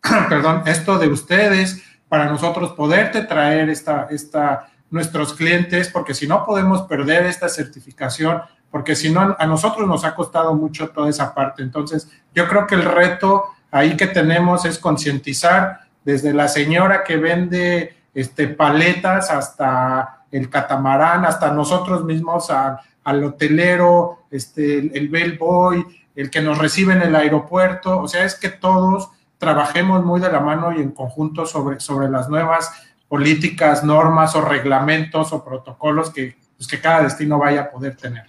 perdón, esto de ustedes para nosotros poderte traer esta, esta nuestros clientes, porque si no podemos perder esta certificación, porque si no, a nosotros nos ha costado mucho toda esa parte. Entonces, yo creo que el reto ahí que tenemos es concientizar desde la señora que vende este, paletas hasta el catamarán, hasta nosotros mismos, al hotelero, este, el, el bellboy, el que nos recibe en el aeropuerto. O sea, es que todos trabajemos muy de la mano y en conjunto sobre, sobre las nuevas políticas, normas o reglamentos o protocolos que, pues, que cada destino vaya a poder tener.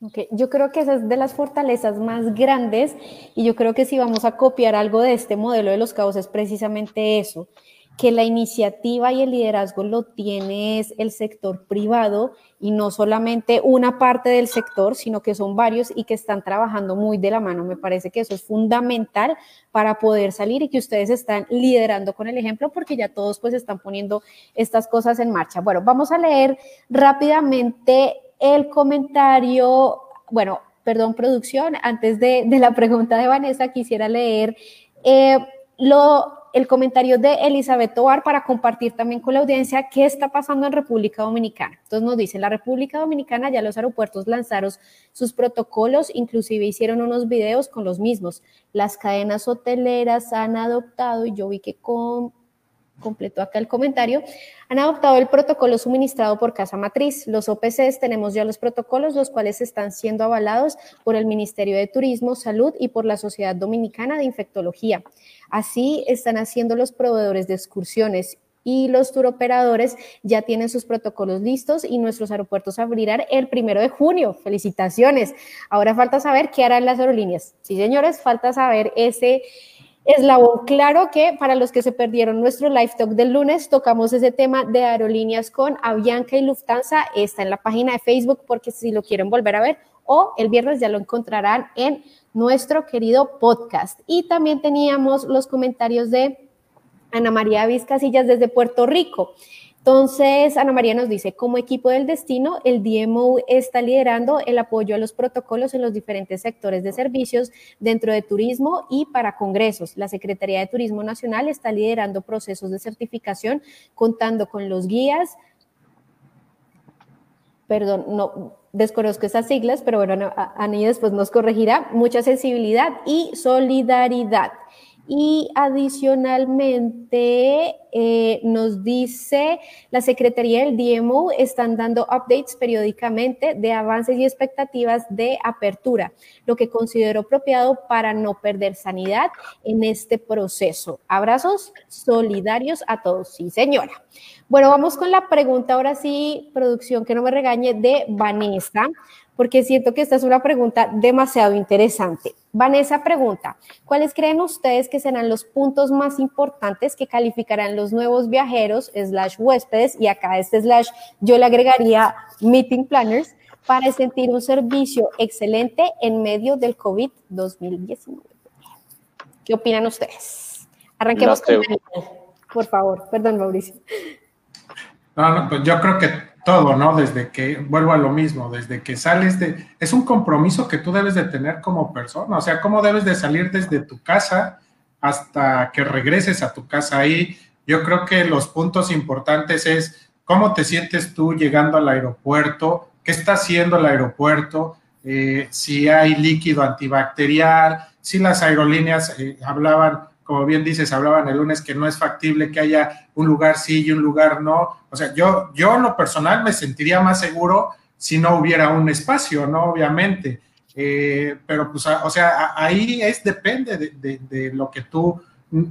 Okay. Yo creo que esa es de las fortalezas más grandes y yo creo que si vamos a copiar algo de este modelo de los cabos es precisamente eso, que la iniciativa y el liderazgo lo tiene el sector privado y no solamente una parte del sector, sino que son varios y que están trabajando muy de la mano. Me parece que eso es fundamental para poder salir y que ustedes están liderando con el ejemplo porque ya todos pues están poniendo estas cosas en marcha. Bueno, vamos a leer rápidamente el comentario, bueno, perdón, producción, antes de, de la pregunta de Vanessa, quisiera leer eh, lo el comentario de Elizabeth Tovar para compartir también con la audiencia qué está pasando en República Dominicana. Entonces nos dice, la República Dominicana ya los aeropuertos lanzaron sus protocolos, inclusive hicieron unos videos con los mismos. Las cadenas hoteleras han adoptado, y yo vi que con completo acá el comentario, han adoptado el protocolo suministrado por Casa Matriz. Los OPCs tenemos ya los protocolos, los cuales están siendo avalados por el Ministerio de Turismo, Salud y por la Sociedad Dominicana de Infectología. Así están haciendo los proveedores de excursiones y los turoperadores ya tienen sus protocolos listos y nuestros aeropuertos abrirán el primero de junio. Felicitaciones. Ahora falta saber qué harán las aerolíneas. Sí, señores, falta saber ese Eslabón, claro que para los que se perdieron nuestro live talk del lunes, tocamos ese tema de aerolíneas con Avianca y Lufthansa. Está en la página de Facebook porque si lo quieren volver a ver, o el viernes ya lo encontrarán en nuestro querido podcast. Y también teníamos los comentarios de Ana María Vizcasillas desde Puerto Rico. Entonces, Ana María nos dice, como equipo del destino, el DMO está liderando el apoyo a los protocolos en los diferentes sectores de servicios dentro de turismo y para congresos. La Secretaría de Turismo Nacional está liderando procesos de certificación contando con los guías. Perdón, no desconozco esas siglas, pero bueno, Ani después nos corregirá. Mucha sensibilidad y solidaridad. Y adicionalmente eh, nos dice la Secretaría del DMO están dando updates periódicamente de avances y expectativas de apertura, lo que considero apropiado para no perder sanidad en este proceso. Abrazos solidarios a todos. Sí, señora. Bueno, vamos con la pregunta ahora sí, producción, que no me regañe, de Vanessa porque siento que esta es una pregunta demasiado interesante. Vanessa pregunta, ¿cuáles creen ustedes que serán los puntos más importantes que calificarán los nuevos viajeros, slash huéspedes, y acá este slash yo le agregaría meeting planners, para sentir un servicio excelente en medio del COVID-2019? ¿Qué opinan ustedes? Arranquemos con por favor. Perdón, Mauricio. No, no, pues yo creo que todo, ¿no? Desde que, vuelvo a lo mismo, desde que sales de, es un compromiso que tú debes de tener como persona, o sea, cómo debes de salir desde tu casa hasta que regreses a tu casa ahí. Yo creo que los puntos importantes es cómo te sientes tú llegando al aeropuerto, qué está haciendo el aeropuerto, eh, si hay líquido antibacterial, si las aerolíneas eh, hablaban como bien dices, hablaban el lunes que no es factible que haya un lugar sí y un lugar no. O sea, yo, yo en lo personal me sentiría más seguro si no hubiera un espacio, ¿no? Obviamente. Eh, pero pues, o sea, ahí es, depende de, lo que tú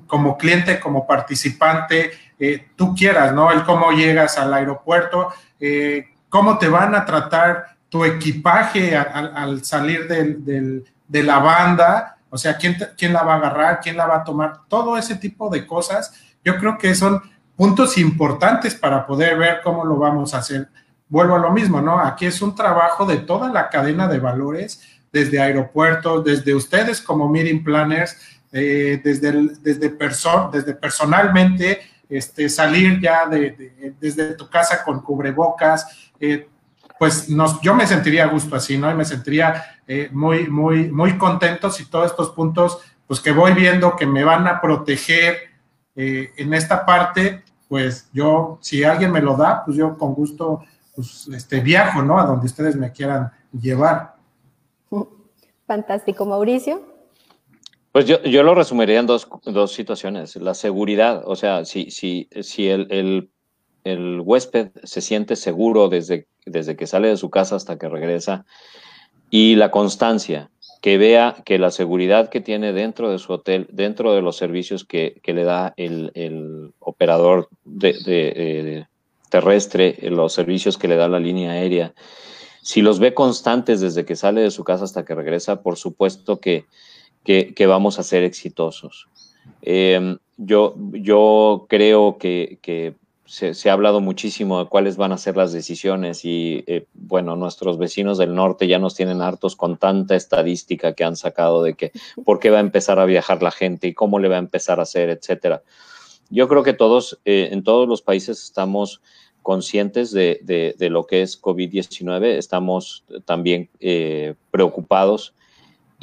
como cliente, como participante, eh, tú quieras, ¿no? El cómo llegas al aeropuerto, eh, cómo te van a tratar tu equipaje al, salir de la banda, o sea, ¿quién, quién la va a agarrar, quién la va a tomar, todo ese tipo de cosas, yo creo que son puntos importantes para poder ver cómo lo vamos a hacer. Vuelvo a lo mismo, ¿no? Aquí es un trabajo de toda la cadena de valores, desde aeropuertos, desde ustedes como meeting planners, eh, desde, desde, desde personalmente, este, salir ya de, desde tu casa con cubrebocas, eh, pues nos, yo me sentiría a gusto así, ¿no? Y me sentiría eh, muy, muy, muy contento si todos estos puntos, pues que voy viendo que me van a proteger eh, en esta parte, pues yo, si alguien me lo da, pues yo con gusto, pues este, viajo, ¿no? A donde ustedes me quieran llevar. Fantástico, Mauricio. Pues yo, yo lo resumiría en dos, dos situaciones. La seguridad, o sea, si, si, si el, el el huésped se siente seguro desde, desde que sale de su casa hasta que regresa y la constancia, que vea que la seguridad que tiene dentro de su hotel, dentro de los servicios que, le da el, operador de, terrestre, los servicios que le da la línea aérea, si los ve constantes desde que sale de su casa hasta que regresa, por supuesto que, que, vamos a ser exitosos. Eh, yo, yo creo que, que se, ha hablado muchísimo de cuáles van a ser las decisiones y, eh, bueno, nuestros vecinos del norte ya nos tienen hartos con tanta estadística que han sacado de que por qué va a empezar a viajar la gente y cómo le va a empezar a hacer, etcétera. Yo creo que todos, eh, en todos los países estamos conscientes de, de, lo que es COVID-19, estamos también eh, preocupados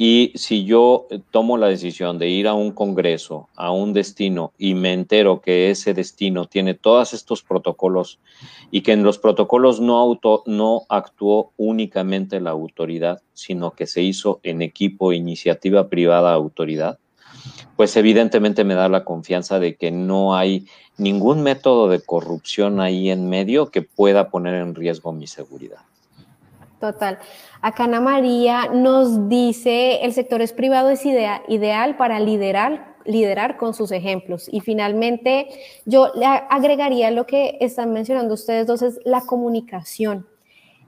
y si yo eh, tomo la decisión de ir a un congreso, a un destino, y me entero que ese destino tiene todos estos protocolos y que en los protocolos no, no actuó únicamente la autoridad, sino que se hizo en equipo, iniciativa privada, autoridad, pues evidentemente me da la confianza de que no hay ningún método de corrupción ahí en medio que pueda poner en riesgo mi seguridad. Total. Acá Ana María nos dice, el sector es privado es ideal para liderar, liderar con sus ejemplos. Y finalmente, yo le agregaría lo que están mencionando ustedes dos, es la comunicación.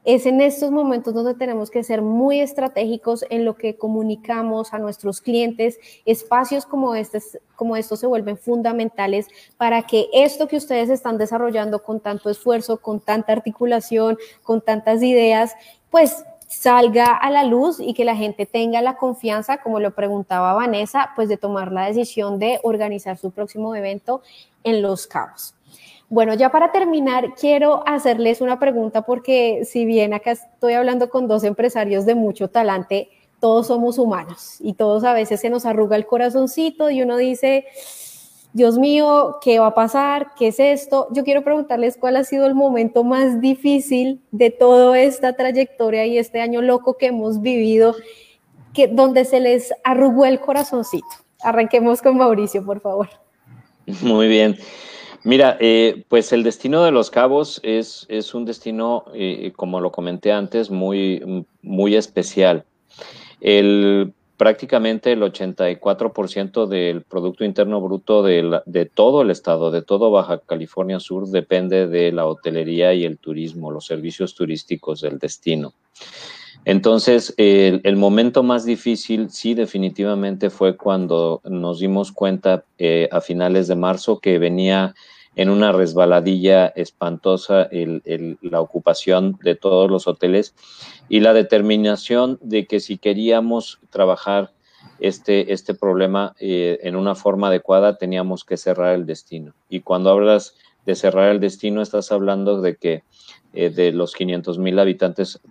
Es en estos momentos donde tenemos que ser muy estratégicos en lo que comunicamos a nuestros clientes. Espacios como, este, como estos se vuelven fundamentales para que esto que ustedes están desarrollando con tanto esfuerzo, con tanta articulación, con tantas ideas, pues salga a la luz y que la gente tenga la confianza, como lo preguntaba Vanessa, pues de tomar la decisión de organizar su próximo evento en Los Cabos. Bueno, ya para terminar, quiero hacerles una pregunta porque si bien acá estoy hablando con dos empresarios de mucho talante, todos somos humanos y todos a veces se nos arruga el corazoncito y uno dice, Dios mío, ¿qué va a pasar? ¿Qué es esto? Yo quiero preguntarles cuál ha sido el momento más difícil de toda esta trayectoria y este año loco que hemos vivido, que, donde se les arrugó el corazoncito. Arranquemos con Mauricio, por favor. Muy bien. Mira, eh, pues el destino de los cabos es, es un destino, eh, como lo comenté antes, muy, muy especial. El prácticamente el 84% del Producto Interno Bruto de, todo el estado, de todo Baja California Sur, depende de la hotelería y el turismo, los servicios turísticos del destino. Entonces, el, momento más difícil, sí, definitivamente fue cuando nos dimos cuenta eh, a finales de marzo que venía en una resbaladilla espantosa la ocupación de todos los hoteles y la determinación de que si queríamos trabajar este, este problema eh, en una forma adecuada teníamos que cerrar el destino. Y cuando hablas de cerrar el destino estás hablando de que eh, de los 500 mil habitantes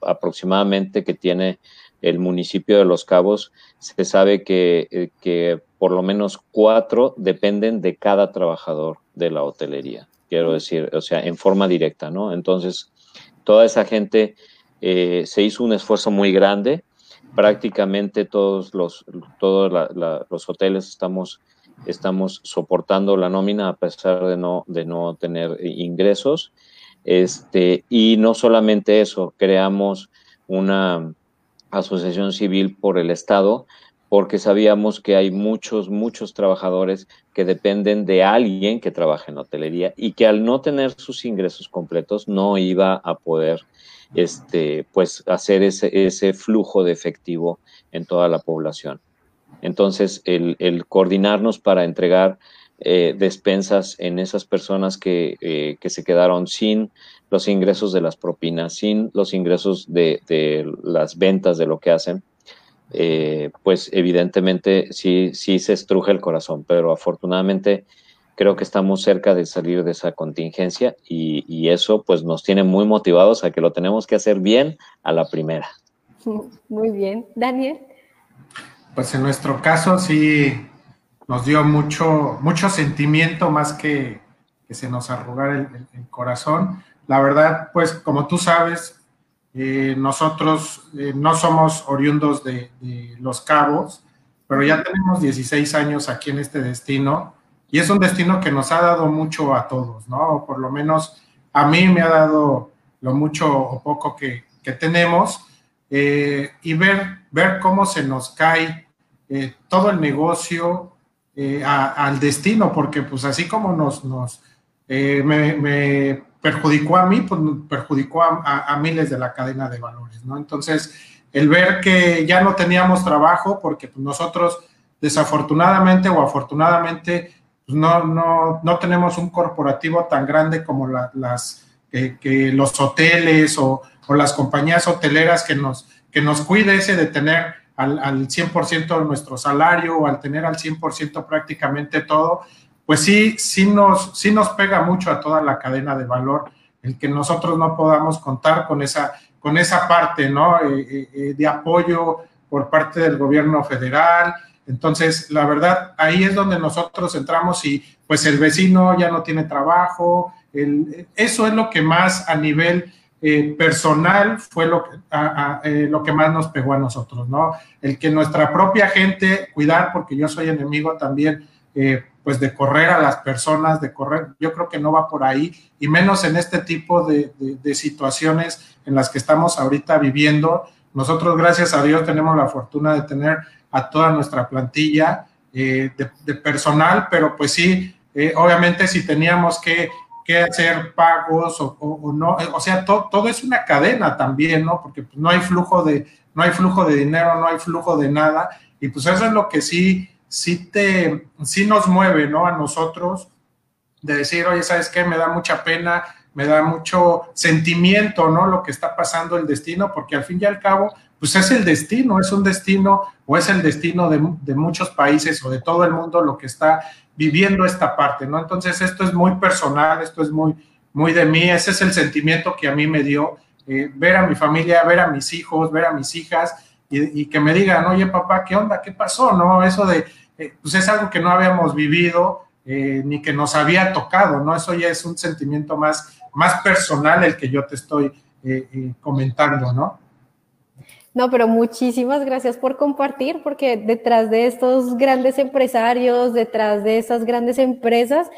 aproximadamente que tiene el municipio de Los Cabos, se sabe que, eh, que por lo menos cuatro dependen de cada trabajador de la hotelería, quiero decir, o sea, en forma directa, ¿no? Entonces, toda esa gente eh, se hizo un esfuerzo muy grande, prácticamente todos los, todos los hoteles estamos, estamos soportando la nómina a pesar de no, de no tener ingresos. Este, y no solamente eso, creamos una asociación civil por el Estado porque sabíamos que hay muchos, muchos trabajadores que dependen de alguien que trabaja en hotelería y que al no tener sus ingresos completos no iba a poder este, pues, hacer ese, ese flujo de efectivo en toda la población. Entonces, el, coordinarnos para entregar eh, despensas en esas personas que, eh, que, se quedaron sin los ingresos de las propinas, sin los ingresos de, de las ventas de lo que hacen, eh, pues evidentemente sí, sí se estruje el corazón, pero afortunadamente creo que estamos cerca de salir de esa contingencia y, y, eso pues nos tiene muy motivados a que lo tenemos que hacer bien a la primera. Muy bien. Daniel. Pues en nuestro caso sí nos dio mucho, mucho sentimiento más que, que se nos arrugara el, el, corazón. La verdad, pues como tú sabes, eh, nosotros eh, no somos oriundos de, de, Los Cabos, pero ya tenemos 16 años aquí en este destino y es un destino que nos ha dado mucho a todos, ¿no? Por lo menos a mí me ha dado lo mucho o poco que, que tenemos eh, y ver, ver cómo se nos cae eh, todo el negocio eh, a, al destino, porque pues así como nos, nos me, me perjudicó a mí, pues perjudicó a, miles de la cadena de valores, ¿no? Entonces, el ver que ya no teníamos trabajo, porque pues, nosotros desafortunadamente o afortunadamente pues, no, no, no, tenemos un corporativo tan grande como la, las, que los hoteles o, o, las compañías hoteleras que nos, que nos cuide ese de tener al, al 100% de nuestro salario o al tener al 100% prácticamente todo, pues sí, sí nos, sí nos pega mucho a toda la cadena de valor el que nosotros no podamos contar con esa, con esa parte, ¿no? Eh, eh, de apoyo por parte del gobierno federal. Entonces, la verdad, ahí es donde nosotros entramos y pues el vecino ya no tiene trabajo. El, eso es lo que más a nivel eh, personal fue lo eh, lo que más nos pegó a nosotros, ¿no? El que nuestra propia gente, cuidar, porque yo soy enemigo también, eh, pues de correr a las personas, de correr, yo creo que no va por ahí, y menos en este tipo de, de, situaciones en las que estamos ahorita viviendo. Nosotros, gracias a Dios, tenemos la fortuna de tener a toda nuestra plantilla eh, de, personal, pero pues sí, eh, obviamente si teníamos que, que hacer pagos o, o, no, o sea, to, todo es una cadena también, ¿no? Porque pues, no hay flujo de, no hay flujo de dinero, no hay flujo de nada, y pues eso es lo que sí sí, te, sí nos mueve, ¿no? A nosotros de decir, oye, ¿sabes qué? Me da mucha pena, me da mucho sentimiento, ¿no? Lo que está pasando el destino, porque al fin y al cabo, pues es el destino, es un destino o es el destino de, de muchos países o de todo el mundo lo que está viviendo esta parte, ¿no? Entonces, esto es muy personal, esto es muy, muy de mí, ese es el sentimiento que a mí me dio eh, ver a mi familia, ver a mis hijos, ver a mis hijas y, y que me digan, oye, papá, ¿qué onda? ¿Qué pasó? ¿No? Eso de eh, pues es algo que no habíamos vivido eh, ni que nos había tocado, ¿no? Eso ya es un sentimiento más, más personal el que yo te estoy eh, eh comentando, ¿no? No, pero muchísimas gracias por compartir, porque detrás de estos grandes empresarios, detrás de estas grandes empresas,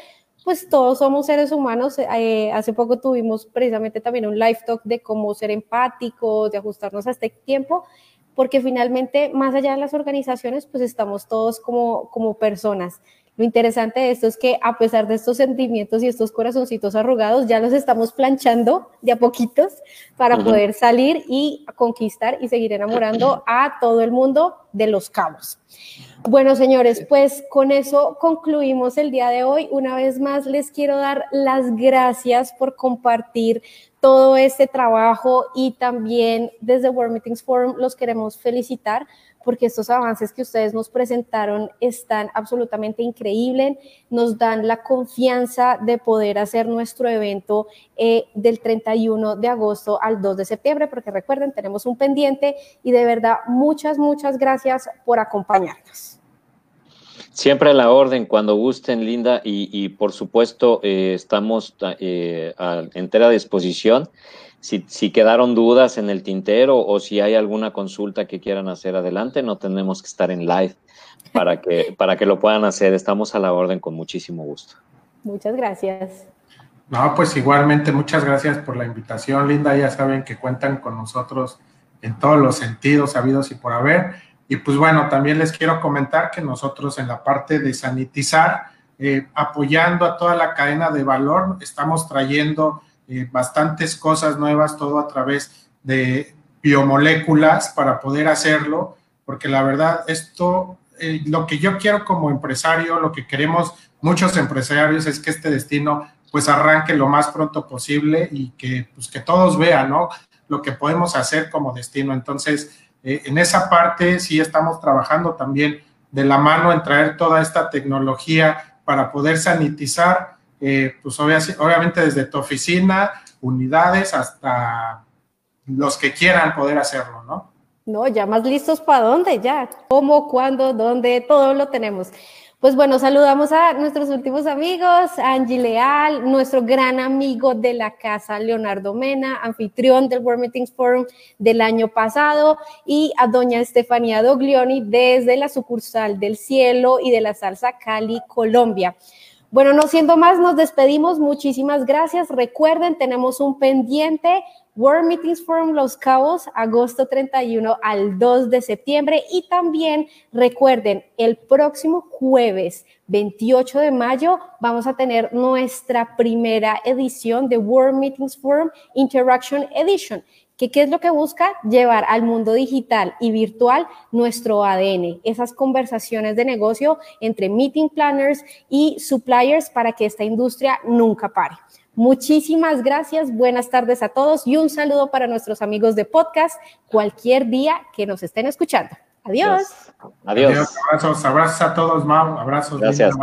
pues todos somos seres humanos. Eh, hace poco tuvimos precisamente también un live talk de cómo ser empáticos, de ajustarnos a este tiempo porque finalmente, más allá de las organizaciones, pues estamos todos como, como personas. Lo interesante de esto es que a pesar de estos sentimientos y estos corazoncitos arrugados, ya los estamos planchando de a poquitos para uh -huh. poder salir y conquistar y seguir enamorando a todo el mundo de los cabos. Bueno, señores, pues con eso concluimos el día de hoy. Una vez más, les quiero dar las gracias por compartir todo este trabajo y también desde World Meetings Forum los queremos felicitar porque estos avances que ustedes nos presentaron están absolutamente increíbles, nos dan la confianza de poder hacer nuestro evento eh, del 31 de agosto al 2 de septiembre, porque recuerden, tenemos un pendiente y de verdad muchas, muchas gracias por acompañarnos. Siempre a la orden, cuando gusten, Linda, y, y por supuesto eh, estamos eh, a entera disposición. Si, si, quedaron dudas en el tintero o si hay alguna consulta que quieran hacer adelante, no tenemos que estar en live para que, para que lo puedan hacer. Estamos a la orden con muchísimo gusto. Muchas gracias. No, pues igualmente muchas gracias por la invitación, Linda. Ya saben que cuentan con nosotros en todos los sentidos habidos y por haber Y pues bueno, también les quiero comentar que nosotros en la parte de sanitizar, eh, apoyando a toda la cadena de valor, estamos trayendo eh, bastantes cosas nuevas, todo a través de biomoléculas para poder hacerlo, porque la verdad esto, eh, lo que yo quiero como empresario, lo que queremos muchos empresarios es que este destino pues arranque lo más pronto posible y que, pues, que todos vean, ¿no? Lo que podemos hacer como destino. Entonces, eh, en esa parte sí estamos trabajando también de la mano en traer toda esta tecnología para poder sanitizar, eh, pues obviamente desde tu oficina, unidades, hasta los que quieran poder hacerlo, ¿no? No, ya más listos para dónde, ya. ¿Cómo, cuándo, dónde? Todo lo tenemos. Pues bueno, saludamos a nuestros últimos amigos, Angie Leal, nuestro gran amigo de la casa, Leonardo Mena, anfitrión del World Meetings Forum del año pasado, y a doña Estefanía Doglioni desde la sucursal del Cielo y de la Salsa Cali, Colombia. Bueno, no siendo más, nos despedimos. Muchísimas gracias. Recuerden, tenemos un pendiente World Meetings Forum Los Cabos, agosto 31 al 2 de septiembre. Y también recuerden, el próximo jueves 28 de mayo vamos a tener nuestra primera edición de World Meetings Forum Interaction Edition. ¿Qué es lo que busca? Llevar al mundo digital y virtual nuestro ADN, esas conversaciones de negocio entre meeting planners y suppliers para que esta industria nunca pare. Muchísimas gracias, buenas tardes a todos y un saludo para nuestros amigos de podcast cualquier día que nos estén escuchando. Adiós. Adiós. Abrazos, abrazos a todos, Mau. Abrazos. Gracias.